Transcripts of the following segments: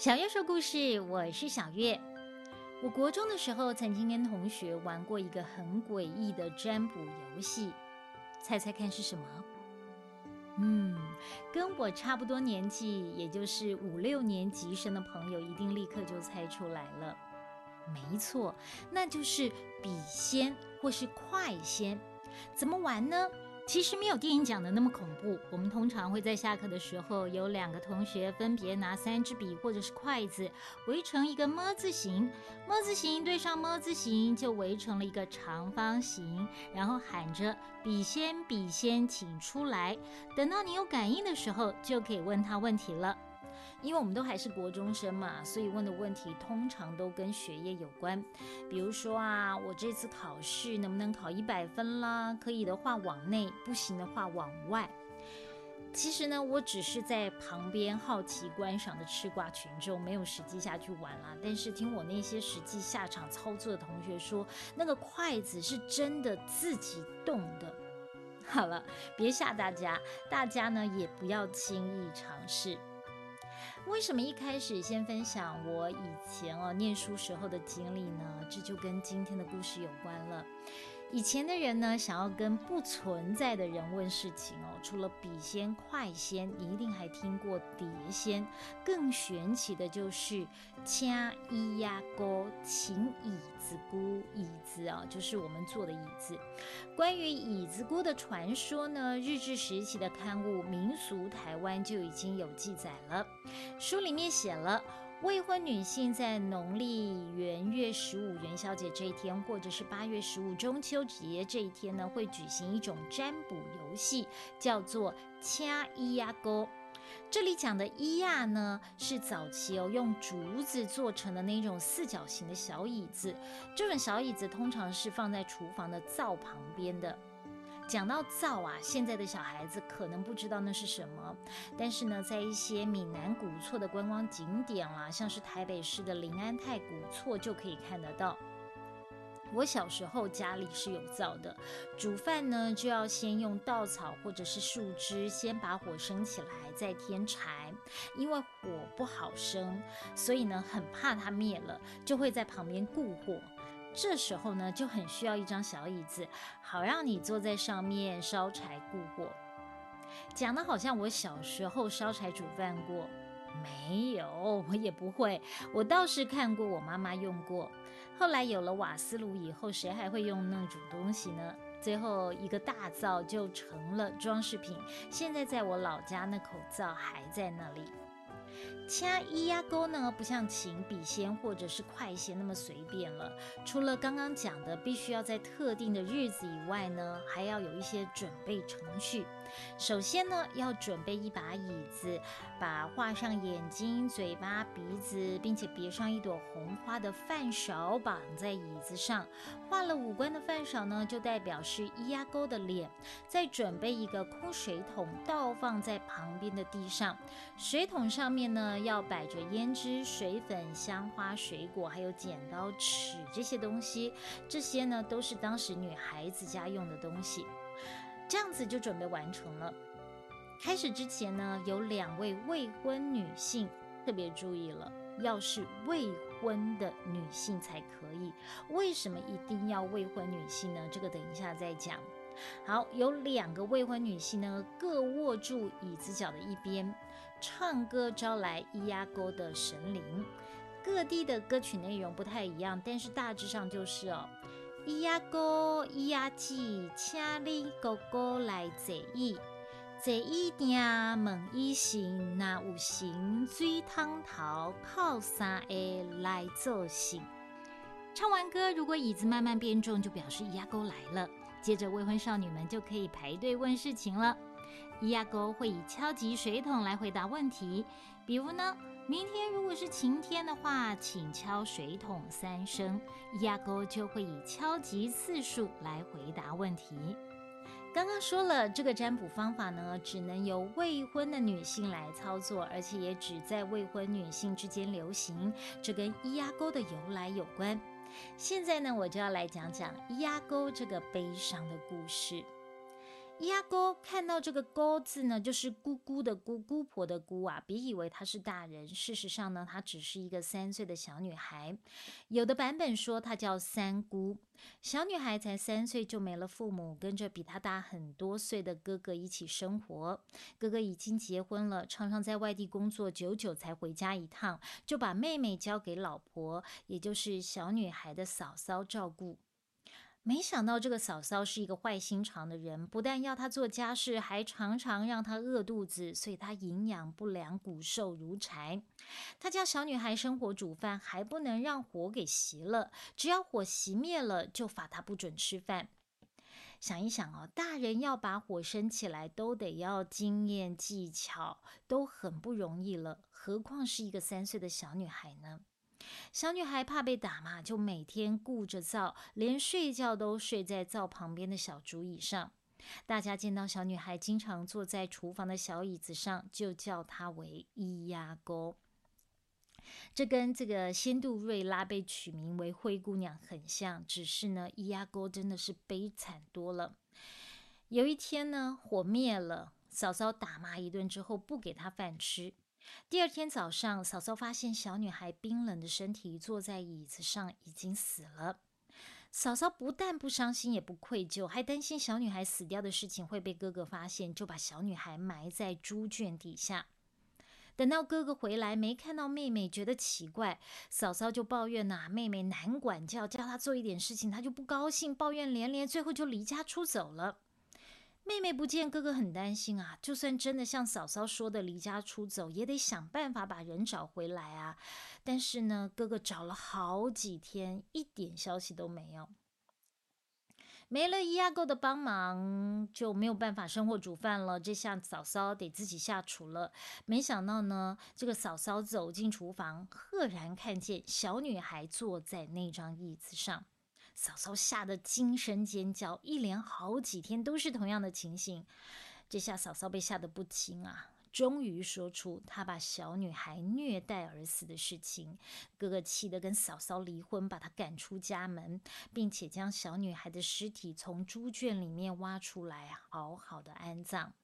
小月说故事，我是小月。我国中的时候，曾经跟同学玩过一个很诡异的占卜游戏，猜猜看是什么？嗯，跟我差不多年纪，也就是五六年级生的朋友，一定立刻就猜出来了。没错，那就是笔仙或是快仙。怎么玩呢？其实没有电影讲的那么恐怖。我们通常会在下课的时候，有两个同学分别拿三支笔或者是筷子，围成一个么字形，么字形对上么字形就围成了一个长方形，然后喊着“笔仙，笔仙，请出来”。等到你有感应的时候，就可以问他问题了。因为我们都还是国中生嘛，所以问的问题通常都跟学业有关。比如说啊，我这次考试能不能考一百分啦？可以的话往内，不行的话往外。其实呢，我只是在旁边好奇观赏的吃瓜群众，没有实际下去玩啦。但是听我那些实际下场操作的同学说，那个筷子是真的自己动的。好了，别吓大家，大家呢也不要轻易尝试。为什么一开始先分享我以前哦念书时候的经历呢？这就跟今天的故事有关了。以前的人呢，想要跟不存在的人问事情哦，除了笔仙、快仙，你一定还听过碟仙。更玄奇的就是掐咿呀勾，请椅子姑，椅子啊，就是我们坐的椅子。关于椅子姑的传说呢，日治时期的刊物《民俗台湾》就已经有记载了，书里面写了。未婚女性在农历元月十五元宵节这一天，或者是八月十五中秋节这一天呢，会举行一种占卜游戏，叫做掐咿呀勾。这里讲的咿呀呢，是早期哦用竹子做成的那种四角形的小椅子，这种小椅子通常是放在厨房的灶旁边的。讲到灶啊，现在的小孩子可能不知道那是什么，但是呢，在一些闽南古厝的观光景点啦，像是台北市的临安太古厝就可以看得到。我小时候家里是有灶的，煮饭呢就要先用稻草或者是树枝先把火升起来，再添柴，因为火不好生，所以呢很怕它灭了，就会在旁边顾火。这时候呢，就很需要一张小椅子，好让你坐在上面烧柴顾火。讲的好像我小时候烧柴煮饭过，没有，我也不会。我倒是看过我妈妈用过。后来有了瓦斯炉以后，谁还会用那种东西呢？最后一个大灶就成了装饰品。现在在我老家那口灶还在那里。掐一压钩呢，不像请笔仙或者是快仙那么随便了。除了刚刚讲的必须要在特定的日子以外呢，还要有一些准备程序。首先呢，要准备一把椅子，把画上眼睛、嘴巴、鼻子，并且别上一朵红花的饭勺绑在椅子上。画了五官的饭勺呢，就代表是咿呀勾的脸。再准备一个空水桶，倒放在旁边的地上。水桶上面呢，要摆着胭脂、水粉、香花、水果，还有剪刀、尺这些东西。这些呢，都是当时女孩子家用的东西。这样子就准备完成了。开始之前呢，有两位未婚女性特别注意了，要是未婚的女性才可以。为什么一定要未婚女性呢？这个等一下再讲。好，有两个未婚女性呢，各握住椅子脚的一边，唱歌招来咿呀沟的神灵。各地的歌曲内容不太一样，但是大致上就是哦。咿呀哥，咿呀姐，请你哥哥来坐椅，坐椅定问一声，那有心水汤头靠三个来做行。唱完歌，如果椅子慢慢变重，就表示咿呀哥来了。接着，未婚少女们就可以排队问事情了。咿呀哥会以敲击水桶来回答问题，比如呢？明天如果是晴天的话，请敲水桶三声，压钩就会以敲击次数来回答问题。刚刚说了，这个占卜方法呢，只能由未婚的女性来操作，而且也只在未婚女性之间流行。这跟咿呀钩的由来有关。现在呢，我就要来讲讲咿呀钩这个悲伤的故事。伊阿哥看到这个“姑”字呢，就是姑姑的姑，姑婆的姑啊，别以为她是大人，事实上呢，她只是一个三岁的小女孩。有的版本说她叫三姑。小女孩才三岁就没了父母，跟着比她大很多岁的哥哥一起生活。哥哥已经结婚了，常常在外地工作，久久才回家一趟，就把妹妹交给老婆，也就是小女孩的嫂嫂照顾。没想到这个嫂嫂是一个坏心肠的人，不但要她做家事，还常常让她饿肚子，所以她营养不良，骨瘦如柴。她叫小女孩生火煮饭，还不能让火给熄了，只要火熄灭了，就罚她不准吃饭。想一想哦，大人要把火生起来，都得要经验技巧，都很不容易了，何况是一个三岁的小女孩呢？小女孩怕被打骂，就每天顾着灶，连睡觉都睡在灶旁边的小竹椅上。大家见到小女孩经常坐在厨房的小椅子上，就叫她为伊丫沟。这跟这个仙杜瑞拉被取名为灰姑娘很像，只是呢，伊丫沟真的是悲惨多了。有一天呢，火灭了，嫂嫂打骂一顿之后，不给她饭吃。第二天早上，嫂嫂发现小女孩冰冷的身体坐在椅子上，已经死了。嫂嫂不但不伤心，也不愧疚，还担心小女孩死掉的事情会被哥哥发现，就把小女孩埋在猪圈底下。等到哥哥回来，没看到妹妹，觉得奇怪，嫂嫂就抱怨呐，妹妹难管教，叫她做一点事情，她就不高兴，抱怨连连，最后就离家出走了。妹妹不见哥哥很担心啊，就算真的像嫂嫂说的离家出走，也得想办法把人找回来啊。但是呢，哥哥找了好几天，一点消息都没有。没了伊阿哥的帮忙，就没有办法生火煮饭了。这下嫂嫂得自己下厨了。没想到呢，这个嫂嫂走进厨房，赫然看见小女孩坐在那张椅子上。嫂嫂吓得惊声尖叫，一连好几天都是同样的情形。这下嫂嫂被吓得不轻啊，终于说出她把小女孩虐待而死的事情。哥哥气得跟嫂嫂离婚，把她赶出家门，并且将小女孩的尸体从猪圈里面挖出来，好好的安葬。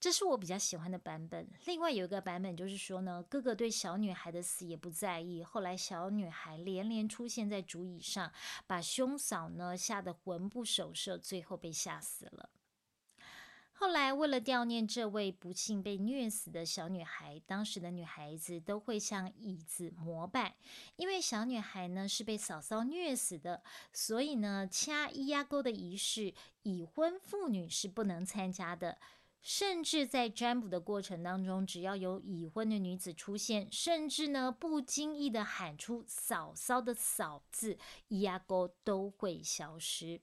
这是我比较喜欢的版本。另外有一个版本就是说呢，哥哥对小女孩的死也不在意。后来小女孩连连出现在竹椅上，把兄嫂呢吓得魂不守舍，最后被吓死了。后来为了悼念这位不幸被虐死的小女孩，当时的女孩子都会向椅子膜拜，因为小女孩呢是被嫂嫂虐死的，所以呢掐咿呀沟的仪式，已婚妇女是不能参加的。甚至在占卜的过程当中，只要有已婚的女子出现，甚至呢不经意的喊出“嫂嫂”的“嫂”字，压沟都会消失。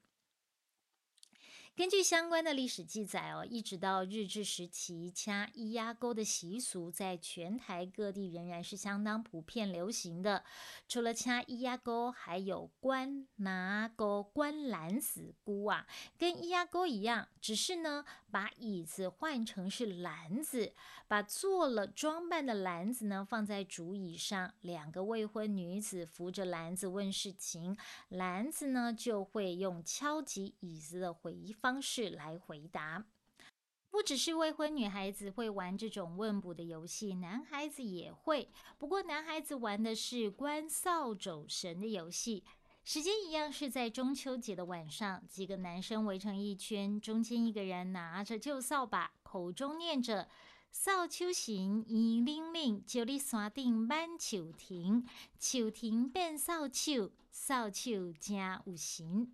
根据相关的历史记载哦，一直到日治时期，掐咿呀沟的习俗在全台各地仍然是相当普遍流行的。除了掐咿呀沟，还有关拿沟、关篮子菇啊，跟咿呀沟一样，只是呢把椅子换成是篮子，把做了装扮的篮子呢放在竹椅上，两个未婚女子扶着篮子问事情，篮子呢就会用敲击椅子的回方式来回答，不只是未婚女孩子会玩这种问卜的游戏，男孩子也会。不过男孩子玩的是关扫帚神的游戏，时间一样是在中秋节的晚上，几个男生围成一圈，中间一个人拿着旧扫把，口中念着“扫秋行一零零，就你山顶满秋亭，秋亭变扫帚，扫帚真有神。”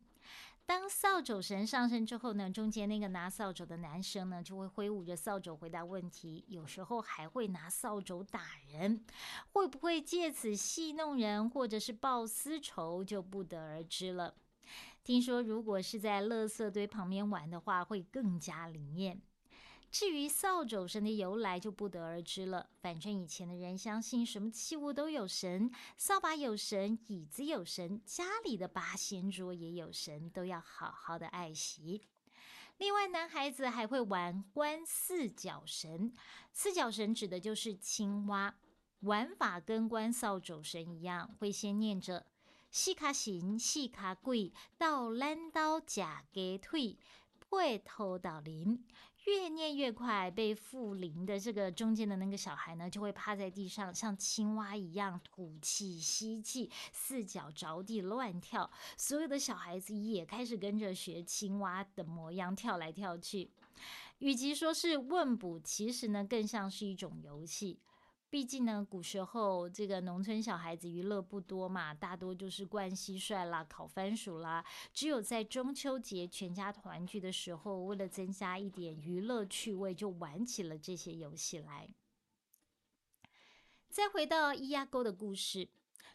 当扫帚神上身之后呢，中间那个拿扫帚的男生呢，就会挥舞着扫帚回答问题，有时候还会拿扫帚打人，会不会借此戏弄人，或者是报私仇，就不得而知了。听说如果是在垃圾堆旁边玩的话，会更加灵验。至于扫帚神的由来，就不得而知了。反正以前的人相信，什么器物都有神，扫把有神，椅子有神，家里的八仙桌也有神，都要好好的爱惜。另外，男孩子还会玩关四角神，四角神指的就是青蛙。玩法跟关扫帚神一样，会先念着“细卡行，细卡贵，倒烂刀假给退”。会偷到零。越念越快，被附灵的这个中间的那个小孩呢，就会趴在地上，像青蛙一样吐气、吸气，四脚着地乱跳。所有的小孩子也开始跟着学青蛙的模样跳来跳去。与其说是问卜，其实呢，更像是一种游戏。毕竟呢，古时候这个农村小孩子娱乐不多嘛，大多就是灌蟋蟀啦、烤番薯啦。只有在中秋节全家团聚的时候，为了增加一点娱乐趣味，就玩起了这些游戏来。再回到咿呀沟的故事。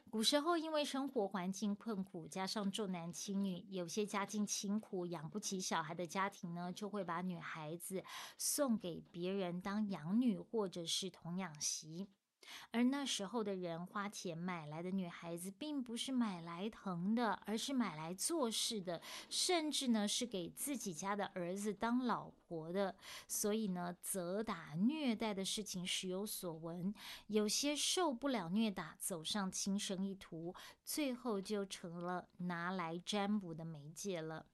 古时候，因为生活环境困苦，加上重男轻女，有些家境清苦、养不起小孩的家庭呢，就会把女孩子送给别人当养女或者是童养媳。而那时候的人花钱买来的女孩子，并不是买来疼的，而是买来做事的，甚至呢是给自己家的儿子当老婆的。所以呢，责打虐待的事情时有所闻，有些受不了虐打，走上轻生一途，最后就成了拿来占卜的媒介了。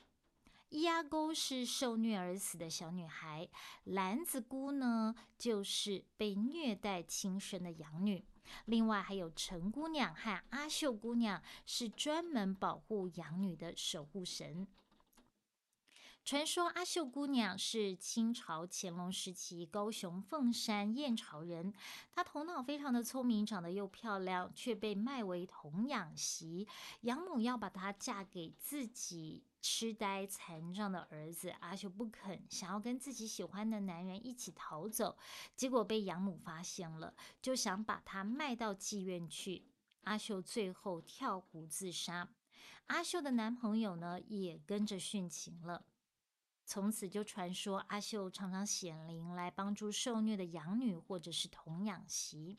咿呀沟是受虐而死的小女孩，兰子姑呢就是被虐待亲生的养女。另外还有陈姑娘和阿秀姑娘，是专门保护养女的守护神。传说阿秀姑娘是清朝乾隆时期高雄凤山燕巢人，她头脑非常的聪明，长得又漂亮，却被卖为童养媳，养母要把她嫁给自己。痴呆残障的儿子阿秀不肯，想要跟自己喜欢的男人一起逃走，结果被养母发现了，就想把他卖到妓院去。阿秀最后跳湖自杀，阿秀的男朋友呢也跟着殉情了。从此就传说阿秀常常显灵来帮助受虐的养女或者是童养媳。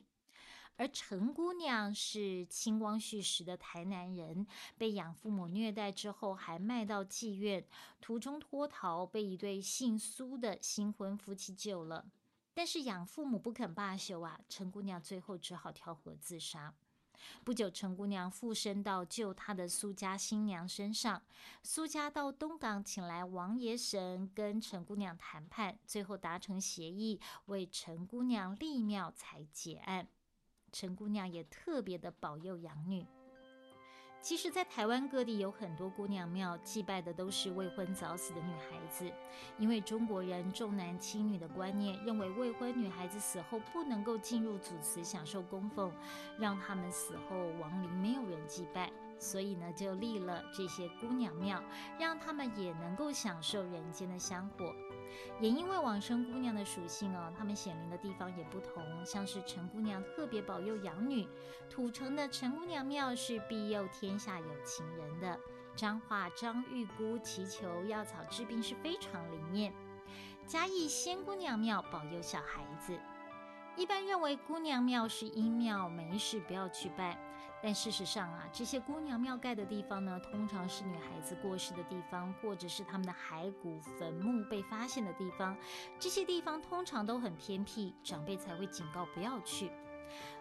而陈姑娘是清光绪时的台南人，被养父母虐待之后，还卖到妓院，途中脱逃，被一对姓苏的新婚夫妻救了。但是养父母不肯罢休啊，陈姑娘最后只好跳河自杀。不久，陈姑娘附身到救她的苏家新娘身上，苏家到东港请来王爷神跟陈姑娘谈判，最后达成协议，为陈姑娘立庙才结案。陈姑娘也特别的保佑养女。其实，在台湾各地有很多姑娘庙，祭拜的都是未婚早死的女孩子。因为中国人重男轻女的观念，认为未婚女孩子死后不能够进入祖祠享受供奉，让他们死后亡灵没有人祭拜。所以呢，就立了这些姑娘庙，让他们也能够享受人间的香火。也因为往生姑娘的属性哦，她们显灵的地方也不同。像是陈姑娘特别保佑养女，土城的陈姑娘庙是庇佑天下有情人的。彰化张玉姑祈求药草治病是非常灵验。嘉义仙姑娘庙保佑小孩子。一般认为姑娘庙是阴庙，没事不要去拜。但事实上啊，这些姑娘庙盖的地方呢，通常是女孩子过世的地方，或者是她们的骸骨坟墓被发现的地方。这些地方通常都很偏僻，长辈才会警告不要去。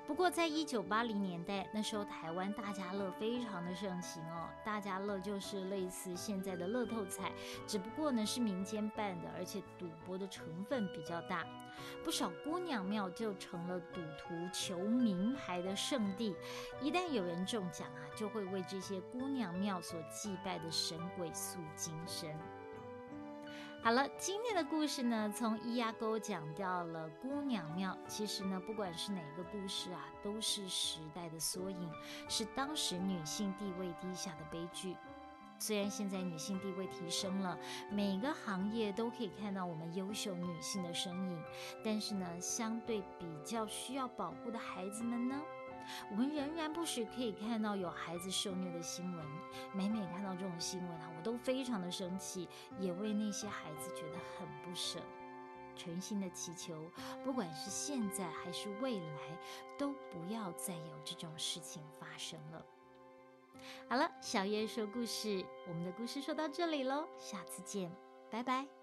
不过，在一九八零年代，那时候台湾大家乐非常的盛行哦。大家乐就是类似现在的乐透彩，只不过呢是民间办的，而且赌博的成分比较大。不少姑娘庙就成了赌徒求名牌的圣地。一旦有人中奖啊，就会为这些姑娘庙所祭拜的神鬼诉金身。好了，今天的故事呢，从咿呀沟讲到了姑娘庙。其实呢，不管是哪个故事啊，都是时代的缩影，是当时女性地位低下的悲剧。虽然现在女性地位提升了，每个行业都可以看到我们优秀女性的身影，但是呢，相对比较需要保护的孩子们呢？我们仍然不时可以看到有孩子受虐的新闻，每每看到这种新闻啊，我都非常的生气，也为那些孩子觉得很不舍。诚心的祈求，不管是现在还是未来，都不要再有这种事情发生了。好了，小叶说故事，我们的故事说到这里喽，下次见，拜拜。